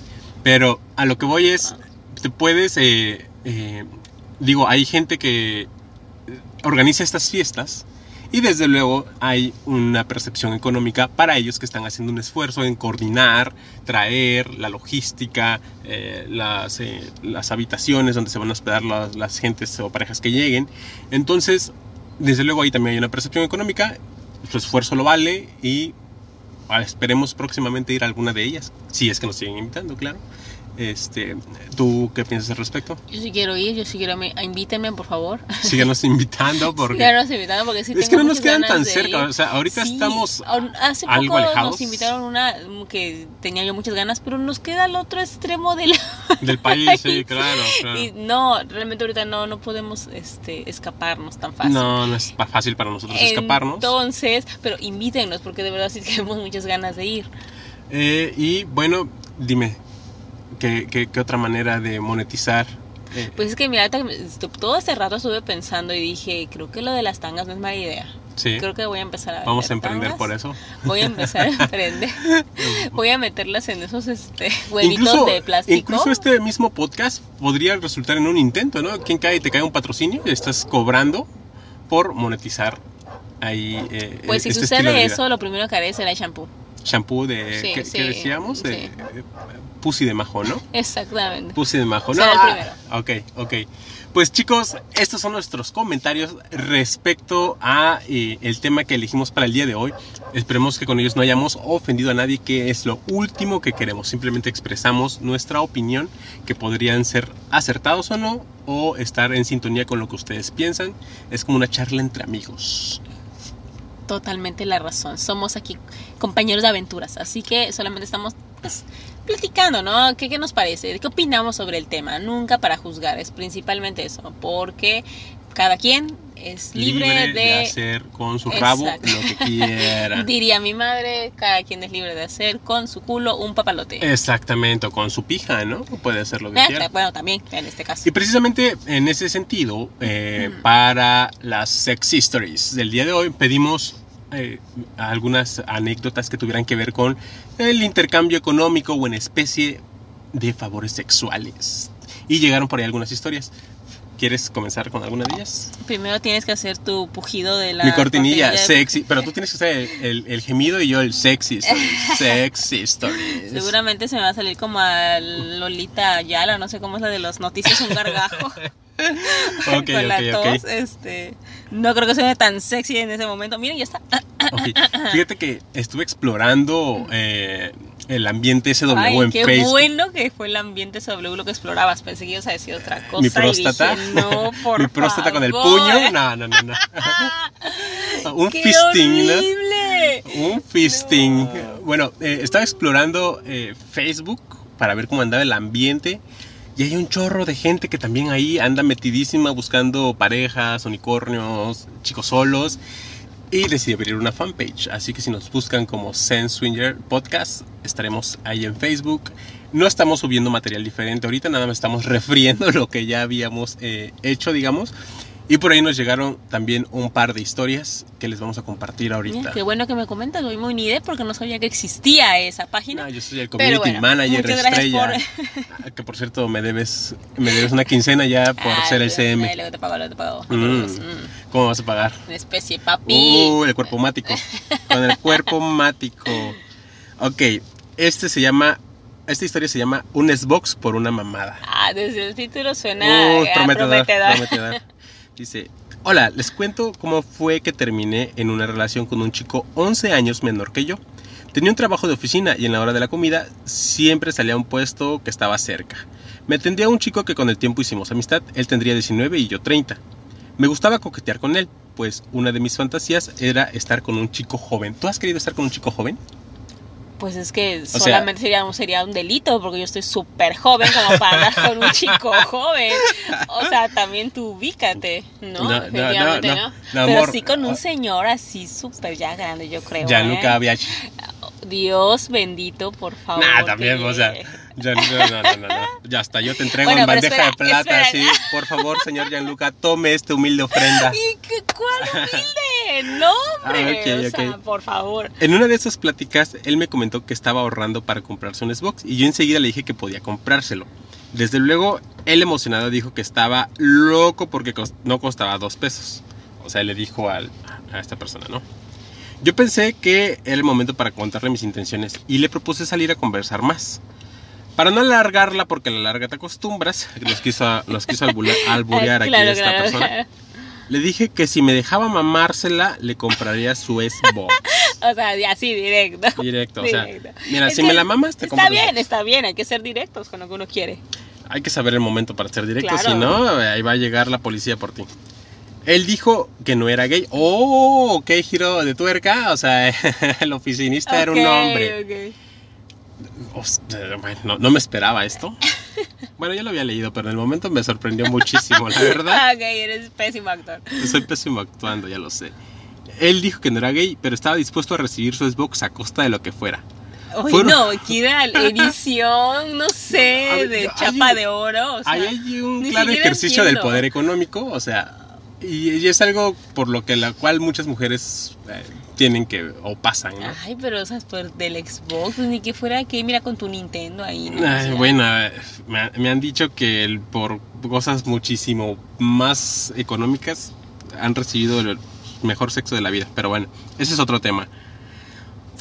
Pero a lo que voy es, te puedes, eh, eh, digo, hay gente que organiza estas fiestas y desde luego hay una percepción económica para ellos que están haciendo un esfuerzo en coordinar, traer la logística, eh, las, eh, las habitaciones donde se van a hospedar las, las gentes o parejas que lleguen. Entonces, desde luego ahí también hay una percepción económica, su esfuerzo lo vale y ah, esperemos próximamente ir a alguna de ellas, si es que nos siguen invitando, claro. Este, ¿Tú qué piensas al respecto? Yo sí quiero ir, yo sí quiero, me, invítenme por favor. Síganos invitando porque... Síganos invitando porque sí es que no nos quedan tan cerca, ir. o sea, ahorita Sí, estamos hace algo poco alejados nos invitaron una mm, que tenía yo muchas ganas, pero nos queda al otro extremo del del país, sí, claro, claro. y no, realmente ahorita no no podemos este escaparnos tan fácil. No, no es fácil para nosotros escaparnos. Entonces, pero invítenos porque de verdad sí tenemos muchas ganas de ir. Eh, y bueno, dime, ¿qué, qué, qué otra manera de monetizar? Eh, Pues es que mira, todo este rato estuve pensando y dije, creo que lo de las tangas no es mala idea. sí, Creo que voy a empezar a vamos a emprender tangas. por eso. Voy a empezar a emprender. Voy a meterlas en esos este, huevitos Incluso, de plástico. incluso este mismo podcast podría resultar en un intento, ¿no? ¿Quién cae? ¿Te cae un patrocinio? ¿Estás cobrando por monetizar ahí. eh, Pues si este sucede eso, lo primero que haré será el shampoo. Shampoo de. Sí, ¿qué, sí, qué decíamos? sí. De, eh, Pussy de Majo, ¿no? Exactamente. Pussy de Majo, ¿no? Será el Ah, ok, ok. Pues chicos, estos son nuestros comentarios respecto a eh, el tema que elegimos para el día de hoy. Esperemos que con ellos no hayamos ofendido a nadie, que es lo último que queremos. Simplemente expresamos nuestra opinión, que podrían ser acertados o no, o estar en sintonía con lo que ustedes piensan. Es como una charla entre amigos. Totalmente la razón. Somos aquí compañeros de aventuras, así que solamente estamos pues, platicando, ¿no? ¿Qué, ¿Qué nos parece? ¿Qué opinamos sobre el tema? Nunca para juzgar, es principalmente eso, porque cada quien es libre, de... hacer con su rabo Exacto. lo que quiera. Diría mi madre, cada quien es libre de hacer con su culo un papalote. Exactamente, o con su pija, ¿no? Puede hacer lo que quiera. bueno, también en este caso. Y precisamente en ese sentido, eh, Mm. para las sex stories del día de hoy, pedimos eh, algunas anécdotas que tuvieran que ver con el intercambio económico o en especie de favores sexuales. Y llegaron por ahí algunas historias. ¿Quieres comenzar con alguna de ellas? Primero tienes que hacer tu pujido de la Mi cortinilla, de- sexy. Pero tú tienes que hacer el, el- el gemido y yo el sexy story. Sexy stories. Seguramente se me va a salir como a Lolita Ayala, no sé cómo es la de los noticias, un gargajo. Ok, con la tos, este, no creo que sea tan sexy en ese momento. Miren, ya está. Fíjate que estuve explorando eh, el ambiente SW Ay, en qué Facebook. bueno que fue el ambiente sobre lo que explorabas. Pensé que ibas a decir otra cosa. Mi y próstata. dije, no, por Mi próstata con el puño. No, no, no, no. Un ¡Qué fisting, ¿no? horrible! Un fisting. No. Bueno, eh, estaba explorando eh, Facebook para ver cómo andaba el ambiente. Y hay un chorro de gente que también ahí anda metidísima buscando parejas, unicornios, chicos solos. Y decidí abrir una fanpage. Así que si nos buscan como Zen Swinger Podcast, estaremos ahí en Facebook. No estamos subiendo material diferente ahorita, nada más estamos refriendo lo que ya habíamos eh, hecho, digamos. Y por ahí nos llegaron también un par de historias que les vamos a compartir ahorita. Qué bueno que me comentas, hoy ni idea porque no sabía que existía esa página. No, yo soy el community bueno, manager estrella. Ah, Que por cierto me debes, me debes una quincena ya por Ah, ser el CM. Luego te pago, luego te pago. Mm. ¿Cómo vas a pagar? Especie, papi. Uh, el cuerpo mático. Con el cuerpo mático. Ok, este se llama, esta historia se llama Un Xbox por una mamada. Ah, desde el título suena Uh, prometedor, prometedor. prometedor. Dice, hola, les cuento cómo fue que terminé en una relación con un chico 11 años menor que yo. Tenía un trabajo de oficina y en la hora de la comida siempre salía a un puesto que estaba cerca. Me atendía un chico que con el tiempo hicimos amistad, él tendría 19 y yo 30. Me gustaba coquetear con él, pues una de mis fantasías era estar con un chico joven. ¿Tú has querido estar con un chico joven? Pues es que solamente sería, sería un delito porque yo estoy súper joven como para andar con un chico joven. O sea, también tú ubícate, ¿no? Definitivamente no, no. no, Pero amor. sí con un señor así súper ya grande, yo creo. ya ¿eh? había... Dios bendito, por favor. Nah, que también, o sea, ya, no, no, no, no. Ya hasta yo te entrego Bueno, en bandeja espera, de plata, espera. así. Por favor, señor Gianluca, tome esta humilde ofrenda. ¿Y qué, cuál humilde? No, hombre. Ah, ok, o sea, ok. por favor. En una de esas pláticas, él me comentó que estaba ahorrando para comprarse un Xbox y yo enseguida le dije que podía comprárselo. Desde luego, él emocionado dijo que estaba loco porque cos- no costaba dos pesos. O sea, le dijo al- a esta persona, ¿no? Yo pensé que era el momento para contarle mis intenciones y le propuse salir a conversar más. Para no alargarla, porque a la larga te acostumbras, nos quiso, nos quiso albula- alburear aquí Claro, esta claro, persona. claro. Le dije que si me dejaba mamársela, le compraría su Xbox. O sea, así directo. Directo, o sea, Directo. mira, Es si me la mamas, te Está compro tu bien, está bien, hay que ser directos con lo que uno quiere. Hay que saber el momento para ser directo, Claro. si no, ahí va a llegar la policía por ti. Él dijo que no era gay. ¡Oh! ¡Qué giro de tuerca! O sea, el oficinista era un hombre. bueno, no, no me esperaba esto. Bueno, ya lo había leído, pero en el momento me sorprendió muchísimo, la verdad. Ah, ok, eres pésimo actor. Soy pésimo actuando, ya lo sé. Él dijo que no era gay, pero estaba dispuesto a recibir su Xbox a costa de lo que fuera. Uy, Fueron- no, quiera edición, no sé, ver, de yo- chapa de oro. O sea, hay un claro ejercicio del poder económico, o sea, y, y es algo por lo que la cual muchas mujeres eh, tienen que o pasan, ¿no? Ay, pero o sea, por del Xbox, pues, ni que fuera que mira con tu Nintendo ahí. ¿no? O Ay, sea, bueno, eh, me, ha- me han dicho que el- por cosas muchísimo más económicas han recibido el mejor sexo de la vida. Pero bueno, ese es otro tema.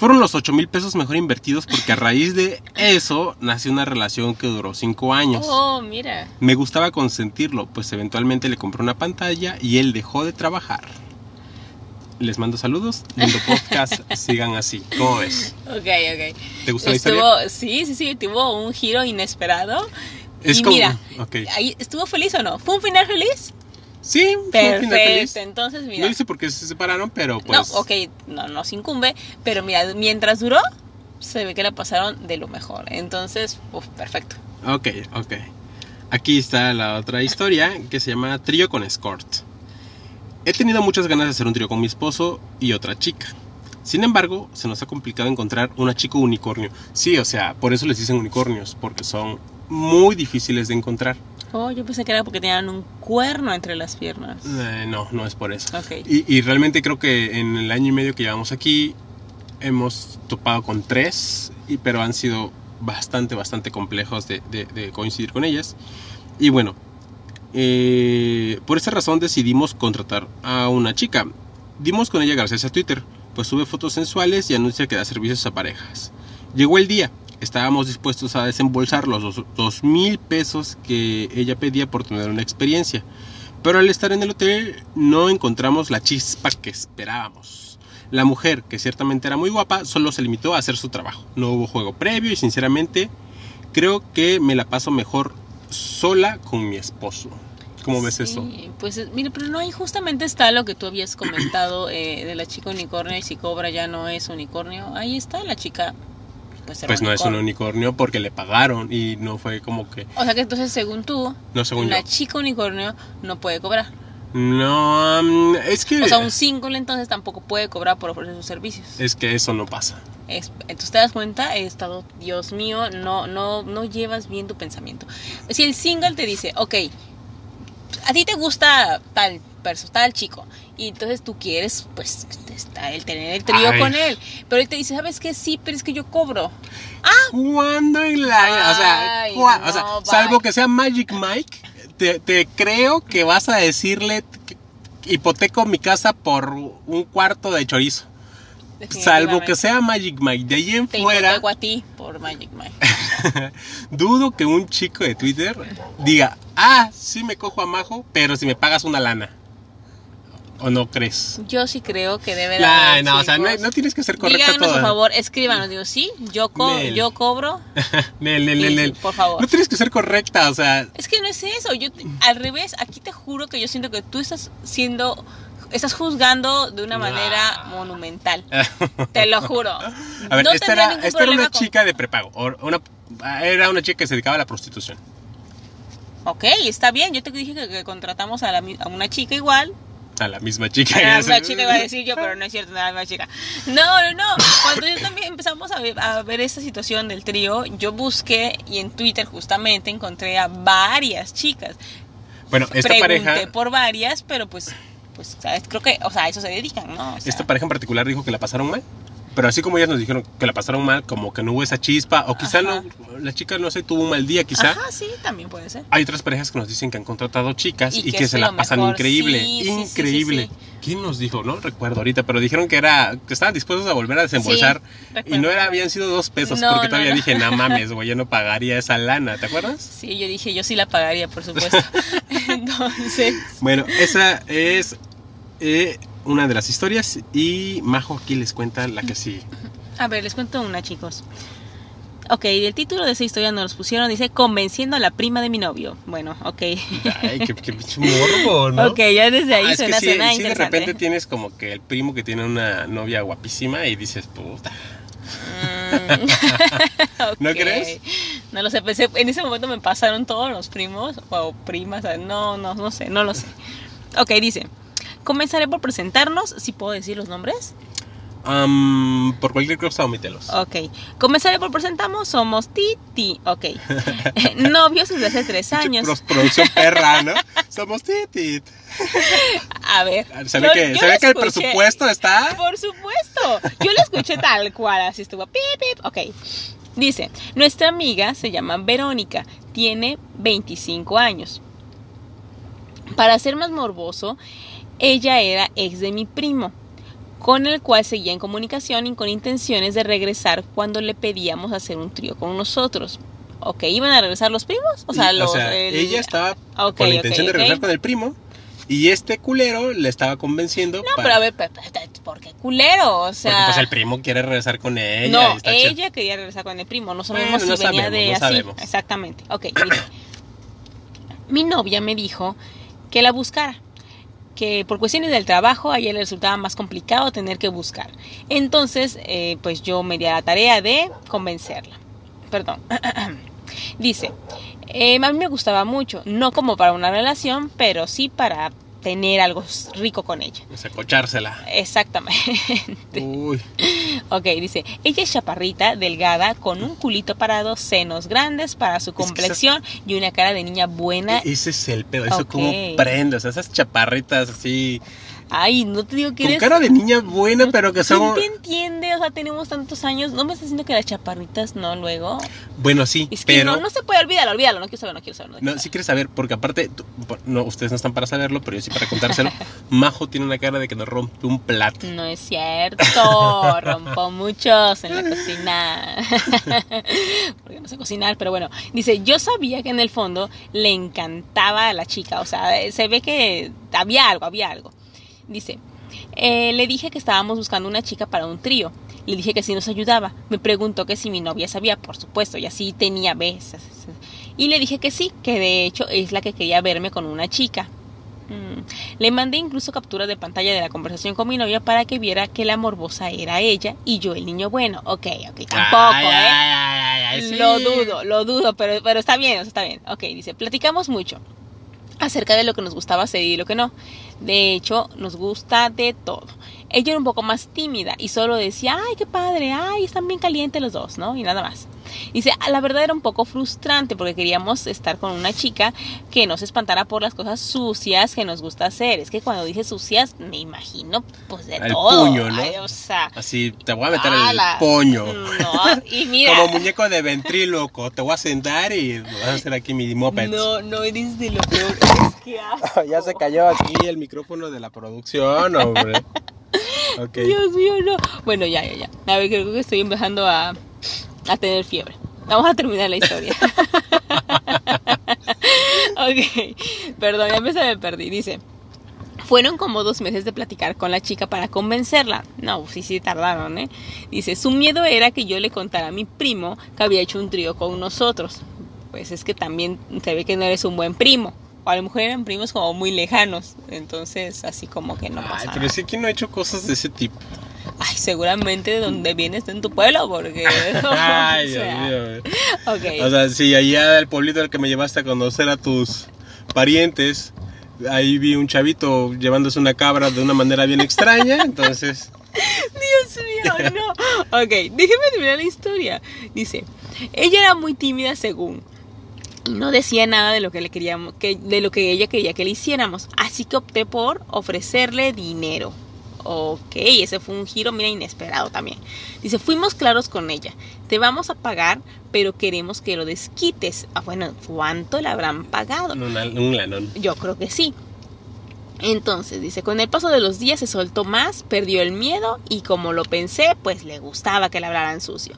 Fueron los 8 mil pesos mejor invertidos porque a raíz de eso nació una relación que duró 5 años. Oh, mira. Me gustaba consentirlo, pues eventualmente le compré una pantalla y él dejó de trabajar. Les mando saludos, lindo podcast, sigan así. ¿Cómo ves? Ok, ok. ¿Te gustó la Estuvo, historia? sí, sí, sí, tuvo un giro inesperado. Es y como- mira, ok. ahí, ¿estuvo feliz o no? ¿Fue un final feliz? Sí. Perfecto, entonces mira. No dice por qué se separaron, pero pues. No, ok, no nos incumbe, pero mira, mientras duró, se ve que la pasaron de lo mejor. Entonces, uf, perfecto. Ok, ok. Aquí está la otra historia que se llama Trío con Escort. He tenido muchas ganas de hacer un trío con mi esposo y otra chica. Sin embargo, se nos ha complicado encontrar una chica unicornio. Sí, o sea, por eso les dicen unicornios, porque son muy difíciles de encontrar. Oh, yo pensé que era porque tenían un cuerno entre las piernas. Eh, no, no es por eso. Y, y realmente creo que en el año y medio que llevamos aquí hemos topado con tres, y, pero han sido bastante, bastante complejos de, de- de coincidir con ellas. Y bueno, eh, por esa razón decidimos contratar a una chica. Dimos con ella gracias a Twitter, pues sube fotos sensuales y anuncia que da servicios a parejas. Llegó el día, estábamos dispuestos a desembolsar los dos, mil pesos que ella pedía por tener una experiencia. Pero al estar en el hotel no encontramos la chispa que esperábamos. La mujer, que ciertamente era muy guapa, solo se limitó a hacer su trabajo. No hubo juego previo y sinceramente creo que me la paso mejor sola con mi esposo. ¿Cómo ves Sí, eso? Pues eh, mire, pero no, ahí justamente está lo que tú habías comentado eh, de la chica unicornio y si cobra ya no es unicornio. Ahí está la chica. Pues, era Pues no es un unicornio. porque le pagaron y no fue como que... O sea que entonces, según tú, No, según yo. chica unicornio no puede cobrar. No, es que... O sea, un single entonces tampoco puede cobrar por ofrecer sus servicios. Es que eso no pasa. Es- entonces te das cuenta, he estado, Dios mío, no, no, no llevas bien tu pensamiento. Si el single te dice, ok, a ti te gusta tal persona, tal chico, y entonces tú quieres, pues, está el tener el trío Ay. con él, pero él te dice, ¿sabes qué? Sí, pero es que yo cobro. ¿Cuándo en la... O sea, Ay, o sea, salvo que sea Magic Mike, te, te creo que vas a decirle que hipoteco mi casa por un cuarto de chorizo. Salvo que sea Magic Mike. De ahí en Te fuera, a ti por Magic Mike. dudo que un chico de Twitter diga, ah, sí me cojo a Majo, pero si me pagas una lana. ¿O no crees? Yo sí creo que debe de Nah, no, o sea, no, no tienes que ser correcta Díganos, toda. por favor, escríbanos. Digo, sí, yo, co- Nel. yo cobro. Nel, nel, Sí, nel, sí, nel. por favor. No tienes que ser correcta, o sea, Es que no es eso. Yo al revés, aquí te juro que yo siento que tú estás siendo, estás juzgando de una Nah. manera monumental. Te lo juro. A ver, no esta era, ningún esta era una con- chica de prepago. Una, era una chica que se dedicaba a la prostitución. Ok, está bien. Yo te dije que, que contratamos a, la a una chica igual. A la misma chica. A la misma chica iba a decir yo, pero no es cierto, no era la misma chica. No, no, no. Cuando yo también empezamos a ver, a ver esta situación del trío, yo busqué y en Twitter justamente encontré a varias chicas. Bueno, esta Pregunté pareja, por varias, pero pues, pues, ¿sabes? Creo que, o sea, a eso se dedican, ¿no? Esta pareja en particular dijo que la pasaron mal. Pero así como ellas nos dijeron que la pasaron mal, como que no hubo esa chispa, o quizá no, la chica no sé, tuvo un mal día, quizá. Ajá, sí, también puede ser. Hay otras parejas que nos dicen que han contratado chicas y, Y que se la pasan mejor. increíble, Sí, sí, sí, sí, increíble. ¿Quién nos dijo? No recuerdo ahorita, pero dijeron que era que estaban dispuestos a volver a desembolsar y no era habían sido dos pesos No, porque no, todavía no. dije, no mames, güey, yo no pagaría esa lana, ¿te acuerdas? Sí, yo dije, yo sí la pagaría, por supuesto. Entonces, Bueno, esa es eh, una de las historias y Majo aquí les cuenta la que sigue. a ver, les cuento una, chicos. Ok, el título de esa historia nos los pusieron, dice Convenciendo a la prima de mi novio. Bueno, ok. Ay, qué, qué pinche morbo, ¿no? Ok, ya desde ahí Ah, es que suena, sí, suena sí, de repente tienes como que el primo que tiene una novia guapísima y dices, puta. Mm. ¿No crees? No lo sé, pensé, en ese momento me pasaron todos los primos o primas, no, no, no sé, no lo sé. Ok, dice, comenzaré por presentarnos, si puedo decir los nombres. Por cualquier cosa, omítelos. Ok, comenzaré por presentamos, somos Titi, ok. Novios desde hace tres años. producción perra, ¿no? Somos titit. A ver. Se ve yo- que, yo se ve que el presupuesto está. Por supuesto. Yo lo escuché tal cual, así estuvo. Pip, pip. Ok. Dice, nuestra amiga se llama Verónica, tiene 25 años. Para ser más morboso, Ella era ex de mi primo, con el cual seguía en comunicación y con intenciones de regresar cuando le pedíamos hacer un trío con nosotros. Ok, ¿iban a regresar los primos? O sea, los, el- ella estaba con la intención de regresar con el primo y este culero le estaba convenciendo No, para- pero a ver, ¿por qué culero? O porque sea... pues el primo quiere regresar con ella no, chido. ella quería regresar con el primo, no Bueno, sabemos no si venía sabemos, de no así. sabemos. Exactamente. Ok, mi novia me dijo que la buscara, que por cuestiones del trabajo a ella le resultaba más complicado tener que buscar. Entonces, eh, pues yo me di a la tarea de convencerla. Perdón. Dice, eh, a mí me gustaba mucho, no como para una relación, pero sí para tener algo rico con ella. O sea, cochársela. Exactamente. Uy, Ok, dice, ella es chaparrita, delgada, con un culito parado, senos grandes para su que complexión y una cara de niña buena. e- ese es el pedo, eso Ok. como prende, o sea, esas chaparritas así, Ay, no te digo que con eres... cara de niña buena, pero que ¿Quién son... te entiende? O sea, tenemos tantos años. ¿No me estás diciendo que las chaparritas no luego? Bueno, sí, Es que pero... no, no se puede, olvídalo, olvídalo. No quiero saber, no quiero saber. No, quiero No, saber. sí quieres saber, porque aparte, tú- no, ustedes no están para saberlo, pero yo sí para contárselo. Majo tiene una cara de que nos rompe un plato. No es cierto, rompo muchos en la cocina. Porque no sé cocinar, pero bueno. Dice, yo sabía que en el fondo le encantaba a la chica, o sea, se ve que había algo, había algo. Dice, eh, le dije que estábamos buscando una chica para un trío. Le dije que si nos ayudaba. Me preguntó que si mi novia sabía, por supuesto, y así tenía veces. Y le dije que sí, que de hecho es la que quería verme con una chica. Mm. Le mandé incluso captura de pantalla de la conversación con mi novia para que viera que la morbosa era ella y yo el niño bueno. Ok, ok, tampoco, Ay, ¿eh? ay, ay, ay, sí. Lo dudo, lo dudo, pero, pero está bien, o sea, está bien. Ok, dice, platicamos mucho acerca de lo que nos gustaba hacer y lo que no. De hecho, nos gusta de todo. Ella era un poco más tímida y solo decía, ay, qué padre, ay, están bien calientes los dos, ¿no? Y nada más. Dice, "Ah, la verdad era un poco frustrante porque queríamos estar con una chica que no se espantara por las cosas sucias que nos gusta hacer. Es que cuando dice sucias, me imagino, pues de El todo. puño, ¿no? Ay, o sea, Así, te voy a meter ala. el poño. No, y mira. Como muñeco de ventríloco. Te voy a sentar y vas a hacer aquí mi moped. No, no eres de lo peor. Es que asco. ya se cayó aquí el micrófono de la producción, hombre. Dios mío, no. Bueno, ya, ya, ya. A ver, creo que estoy empezando a, a tener fiebre. Vamos a terminar la historia. ok, perdón, ya me se me perdí. Dice, fueron como dos meses de platicar con la chica para convencerla. No, sí, sí, tardaron, ¿eh? Dice, su miedo era que yo le contara a mi primo que había hecho un trío con nosotros. Pues es que también se ve que no eres un buen primo. O a lo mejor eran primos como muy lejanos. Entonces, así como que no pasa Ay, pero sí que no he hecho cosas de ese tipo. Ay, seguramente de donde vienes en tu pueblo, porque. Ay, o Dios mío. ok. O sea, sí, allá del pueblito al que me llevaste a conocer a tus parientes, ahí vi un chavito llevándose una cabra de una manera bien extraña, entonces... Dios mío, no. Ok, déjeme terminar la historia. Dice, ella era muy tímida según. Y no decía nada de lo que le queríamos, que, de lo que ella quería que le hiciéramos. Así que opté por ofrecerle dinero. Ok, ese fue un giro, mira, inesperado también. Dice, fuimos claros con ella. Te vamos a pagar, pero queremos que lo desquites. Ah, bueno, ¿cuánto le habrán pagado? una- un lanón. Yo creo que sí. Entonces, dice, con el paso de los días se soltó más, perdió el miedo y como lo pensé, pues le gustaba que le hablaran sucio.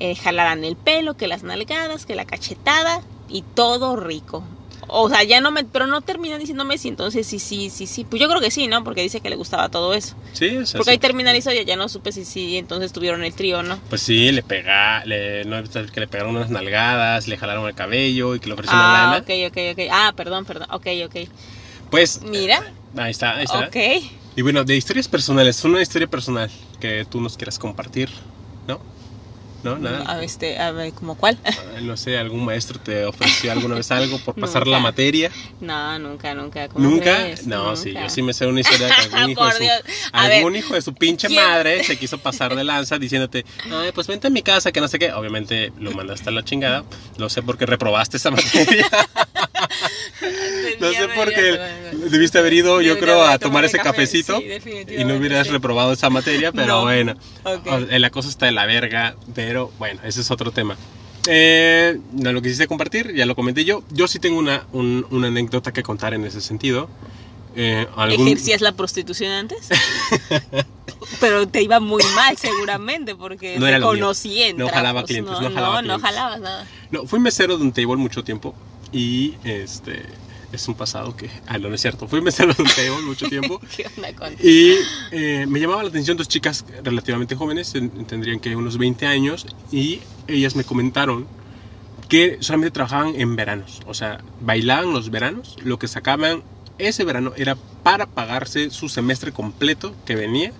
Eh, jalaran el pelo, que las nalgadas, que la cachetada y todo rico. O sea, ya no me, pero no termina diciéndome si entonces sí, sí, sí, sí. Pues yo creo que sí, ¿no? Porque dice que le gustaba todo eso. Sí, sea, Porque ahí sí. termina la historia, ya no supe si sí, entonces tuvieron el trío no. Pues sí, le pega, le, no, que le pegaron unas nalgadas, le jalaron el cabello y que le ofrecieron una Ah, lana. ok, ok, ok. Ah, perdón, perdón. Ok, ok. Pues, Mira. ahí está, ahí está. Ok. Y bueno, de historias personales, una historia personal que tú nos quieras compartir, ¿no? ¿No? Nada. A este, a ver, ¿como cuál? Ah, No sé, algún maestro te ofreció alguna vez algo por pasar la materia. No, nunca, nunca. ¿cómo ¿Nunca? crees? No, Nunca. sí, yo sí me sé una historia de que algún hijo, Por de su, Dios. Algún ver, hijo de su pinche ¿quién? madre se quiso pasar de lanza diciéndote, ay, pues vente a mi casa, que no sé qué. Obviamente lo mandaste a la chingada. Lo sé porque reprobaste esa materia. No sé por qué debiste haber ido, yo creo, a tomar ese cafecito sí, y no hubieras sí. reprobado esa materia, pero No. bueno. Ok. O- La cosa está de la verga, pero bueno, ese es otro tema. Eh, no, lo quisiste compartir, ya lo comenté yo. Yo sí tengo una, un- una anécdota que contar en ese sentido. Eh, algún- ¿Ejercías la prostitución antes? Pero te iba muy mal seguramente porque No te conocí en No jalaba clientes, no jalaba no, clientes. jalabas nada. No, fui mesero de un table mucho tiempo y este es un pasado que... Ah, no, no es cierto. Fui mesero de un table mucho tiempo ¿Qué onda con y eh, me llamaba la atención dos chicas relativamente jóvenes, en- tendrían que unos 20 años, y ellas me comentaron que solamente trabajaban en veranos, o sea, bailaban los veranos, lo que sacaban ese verano era para pagarse su semestre completo que venía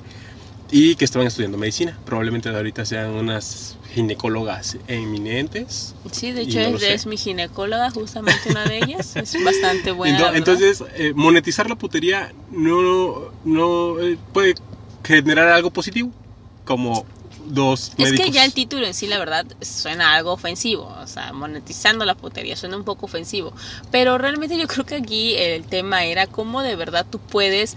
y que estaban estudiando medicina. Probablemente de ahorita sean unas ginecólogas eminentes. Sí, de hecho no es, es mi ginecóloga, justamente una de ellas. Es bastante buena. Ento- la. Entonces, eh, monetizar la putería no, no eh, puede generar algo positivo, como dos Es médicos. que ya el título en sí, la verdad, suena algo ofensivo. O sea, monetizando la putería suena un poco ofensivo. Pero realmente yo creo que aquí el tema era cómo de verdad tú puedes,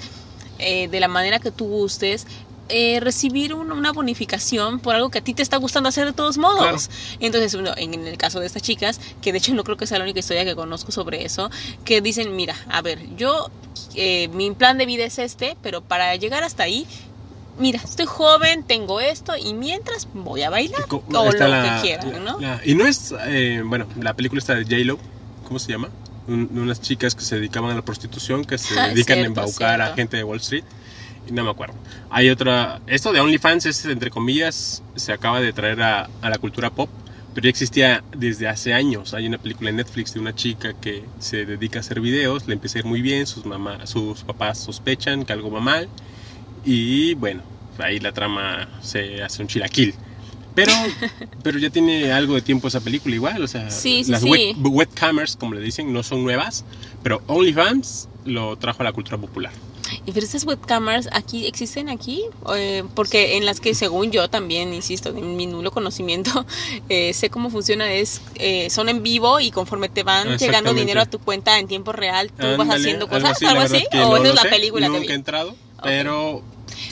eh, de la manera que tú gustes, eh, recibir un- una bonificación por algo que a ti te está gustando hacer de todos modos. Entonces, bueno, en, en el caso de estas chicas, que de hecho no creo que sea la única historia que conozco sobre eso, que dicen, mira, a ver, yo, eh, mi plan de vida es este, pero para llegar hasta ahí, mira, estoy joven, tengo esto, y mientras voy a bailar, o lo la- que quieran, ¿no? la- y no es, eh, bueno, la película está de J-Lo, ¿cómo se llama? Un- unas chicas que se dedicaban a la prostitución, que se Ah, dedican a cierto, embaucar a gente de Wall Street. No me acuerdo. Hay otra, esto de OnlyFans es, entre comillas, se acaba de traer a, a la cultura pop, pero ya existía desde hace años. Hay una película en Netflix de una chica que se dedica a hacer videos, le empieza a ir muy bien, sus, mamá, sus papás sospechan que algo va mal, y bueno, ahí la trama se hace un chilaquil. Pero, pero ya tiene algo de tiempo esa película igual, o sea, Sí, sí, las sí. web- webcamers, como le dicen, no son nuevas, pero OnlyFans lo trajo a la cultura popular. Estas webcamers aquí existen aquí, Eh, porque en las que según yo también, insisto, en mi nulo conocimiento, eh, sé cómo funciona, es eh, son en vivo y conforme te van llegando dinero a tu cuenta en tiempo real, tú vas Ándale, haciendo algo cosas, así, algo así, verdad que o no es la sé, película que Nunca vi. he entrado, pero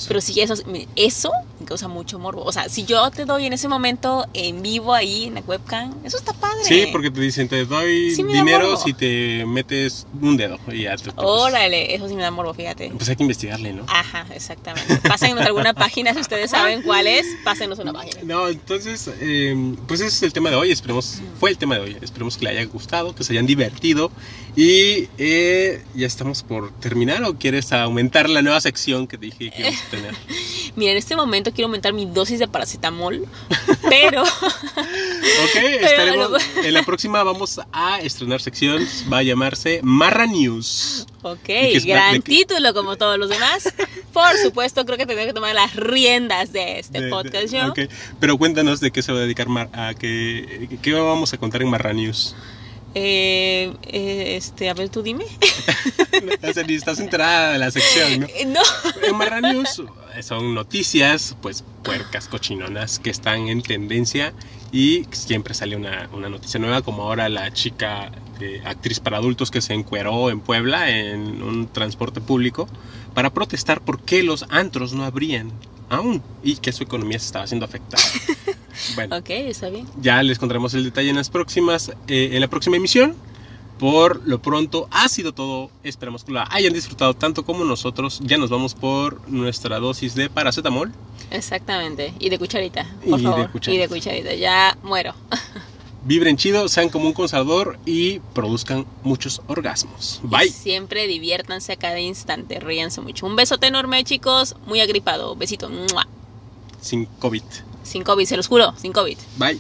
Pero sí, eso, eso me causa mucho morbo. O sea, si yo te doy en ese momento en vivo ahí en la webcam, eso está padre. sí, porque te dicen, te doy Sí dinero si te metes un dedo y ya te... Órale, eso sí me da morbo, fíjate. Pues hay que investigarle, ¿no? Ajá, exactamente. Pásenos alguna página si ustedes saben cuál es, pásenos una página. No, entonces, eh, pues ese es el tema de hoy. Esperemos, fue el tema de hoy. Esperemos que le haya gustado, que se hayan divertido. Y eh, ya estamos por terminar. ¿O quieres aumentar la nueva sección que dije que tener? Mira, en este momento quiero aumentar mi dosis de paracetamol, pero Ok, estaremos. En la próxima vamos a estrenar sección. Va a llamarse Marra News. ok, gran título como todos los demás. Por supuesto, creo que tendré que tomar las riendas de este De- de- podcast yo. ok. Pero cuéntanos de qué se va a dedicar Mar a qué, qué vamos a contar en Marra News. Eh, eh, este, a ver, tú dime. o sea, ni estás enterada de la sección, ¿no? Eh, no. En Marra News son noticias, pues puercas, cochinonas que están en tendencia y siempre sale una, una noticia nueva, como ahora la chica eh, actriz para adultos que se encueró en Puebla en un transporte público para protestar por qué los antros no abrían aún y que su economía se estaba siendo afectada. Bueno, Ok, está bien. ya les contaremos el detalle en las próximas, eh, en la próxima emisión. Por lo pronto ha sido todo. Esperamos que lo hayan disfrutado tanto como nosotros. Ya nos vamos por nuestra dosis de paracetamol. Exactamente. Y de cucharita, por Y de favor. cucharita. Y de cucharita. Ya muero. Vibren chido, sean como un consador y produzcan muchos orgasmos. Y Bye. siempre diviértanse a cada instante. Ríanse mucho. Un besote enorme, chicos. Muy agripado. Besito. Sin COVID. Sin COVID, se los juro. Sin COVID. Bye.